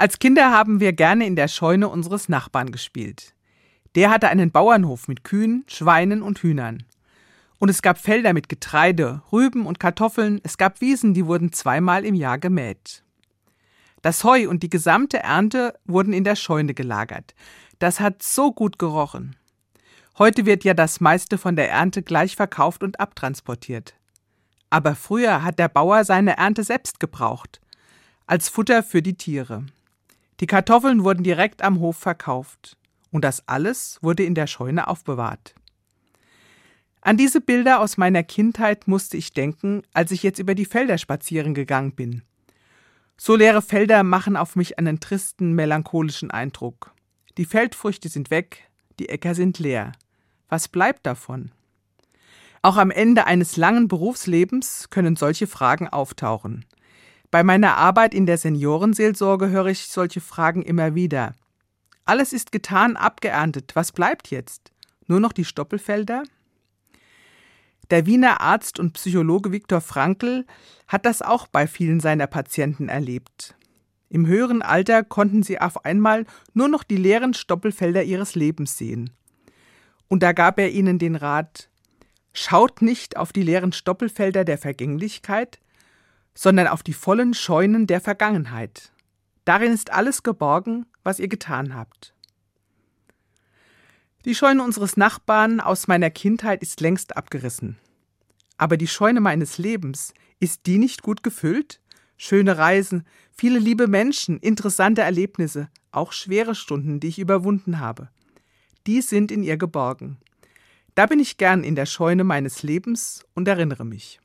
Als Kinder haben wir gerne in der Scheune unseres Nachbarn gespielt. Der hatte einen Bauernhof mit Kühen, Schweinen und Hühnern. Und es gab Felder mit Getreide, Rüben und Kartoffeln, es gab Wiesen, die wurden zweimal im Jahr gemäht. Das Heu und die gesamte Ernte wurden in der Scheune gelagert. Das hat so gut gerochen. Heute wird ja das meiste von der Ernte gleich verkauft und abtransportiert. Aber früher hat der Bauer seine Ernte selbst gebraucht, als Futter für die Tiere. Die Kartoffeln wurden direkt am Hof verkauft, und das alles wurde in der Scheune aufbewahrt. An diese Bilder aus meiner Kindheit musste ich denken, als ich jetzt über die Felder spazieren gegangen bin. So leere Felder machen auf mich einen tristen, melancholischen Eindruck. Die Feldfrüchte sind weg, die Äcker sind leer. Was bleibt davon? Auch am Ende eines langen Berufslebens können solche Fragen auftauchen. Bei meiner Arbeit in der Seniorenseelsorge höre ich solche Fragen immer wieder. Alles ist getan, abgeerntet. Was bleibt jetzt? Nur noch die Stoppelfelder? Der Wiener Arzt und Psychologe Viktor Frankl hat das auch bei vielen seiner Patienten erlebt. Im höheren Alter konnten sie auf einmal nur noch die leeren Stoppelfelder ihres Lebens sehen. Und da gab er ihnen den Rat, schaut nicht auf die leeren Stoppelfelder der Vergänglichkeit, sondern auf die vollen Scheunen der Vergangenheit. Darin ist alles geborgen, was ihr getan habt. Die Scheune unseres Nachbarn aus meiner Kindheit ist längst abgerissen. Aber die Scheune meines Lebens, ist die nicht gut gefüllt? Schöne Reisen, viele liebe Menschen, interessante Erlebnisse, auch schwere Stunden, die ich überwunden habe. Die sind in ihr geborgen. Da bin ich gern in der Scheune meines Lebens und erinnere mich.